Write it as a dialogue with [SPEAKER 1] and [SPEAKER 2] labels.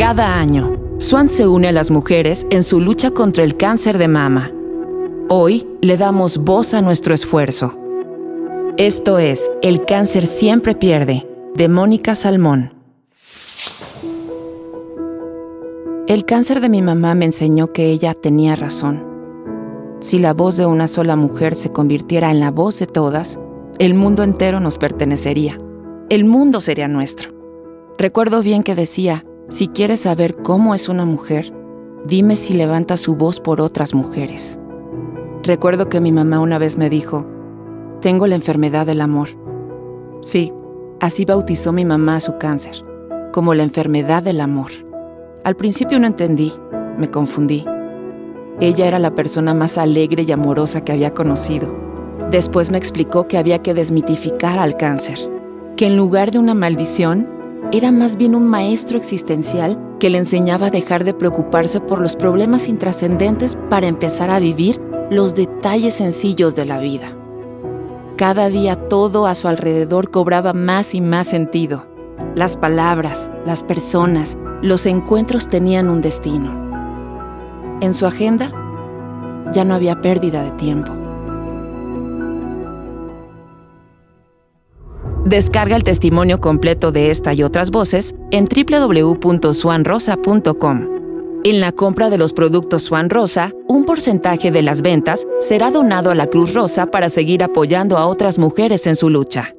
[SPEAKER 1] Cada año, Swan se une a las mujeres en su lucha contra el cáncer de mama. Hoy le damos voz a nuestro esfuerzo. Esto es El cáncer siempre pierde, de Mónica Salmón. El cáncer de mi mamá me enseñó que ella tenía razón. Si la voz de una sola mujer se convirtiera en la voz de todas, el mundo entero nos pertenecería. El mundo sería nuestro. Recuerdo bien que decía, si quieres saber cómo es una mujer, dime si levanta su voz por otras mujeres. Recuerdo que mi mamá una vez me dijo, tengo la enfermedad del amor. Sí, así bautizó mi mamá su cáncer, como la enfermedad del amor. Al principio no entendí, me confundí. Ella era la persona más alegre y amorosa que había conocido. Después me explicó que había que desmitificar al cáncer, que en lugar de una maldición, era más bien un maestro existencial que le enseñaba a dejar de preocuparse por los problemas intrascendentes para empezar a vivir los detalles sencillos de la vida. Cada día todo a su alrededor cobraba más y más sentido. Las palabras, las personas, los encuentros tenían un destino. En su agenda ya no había pérdida de tiempo. Descarga el testimonio completo de esta y otras voces en www.swanrosa.com. En la compra de los productos Swan Rosa, un porcentaje de las ventas será donado a la Cruz Rosa para seguir apoyando a otras mujeres en su lucha.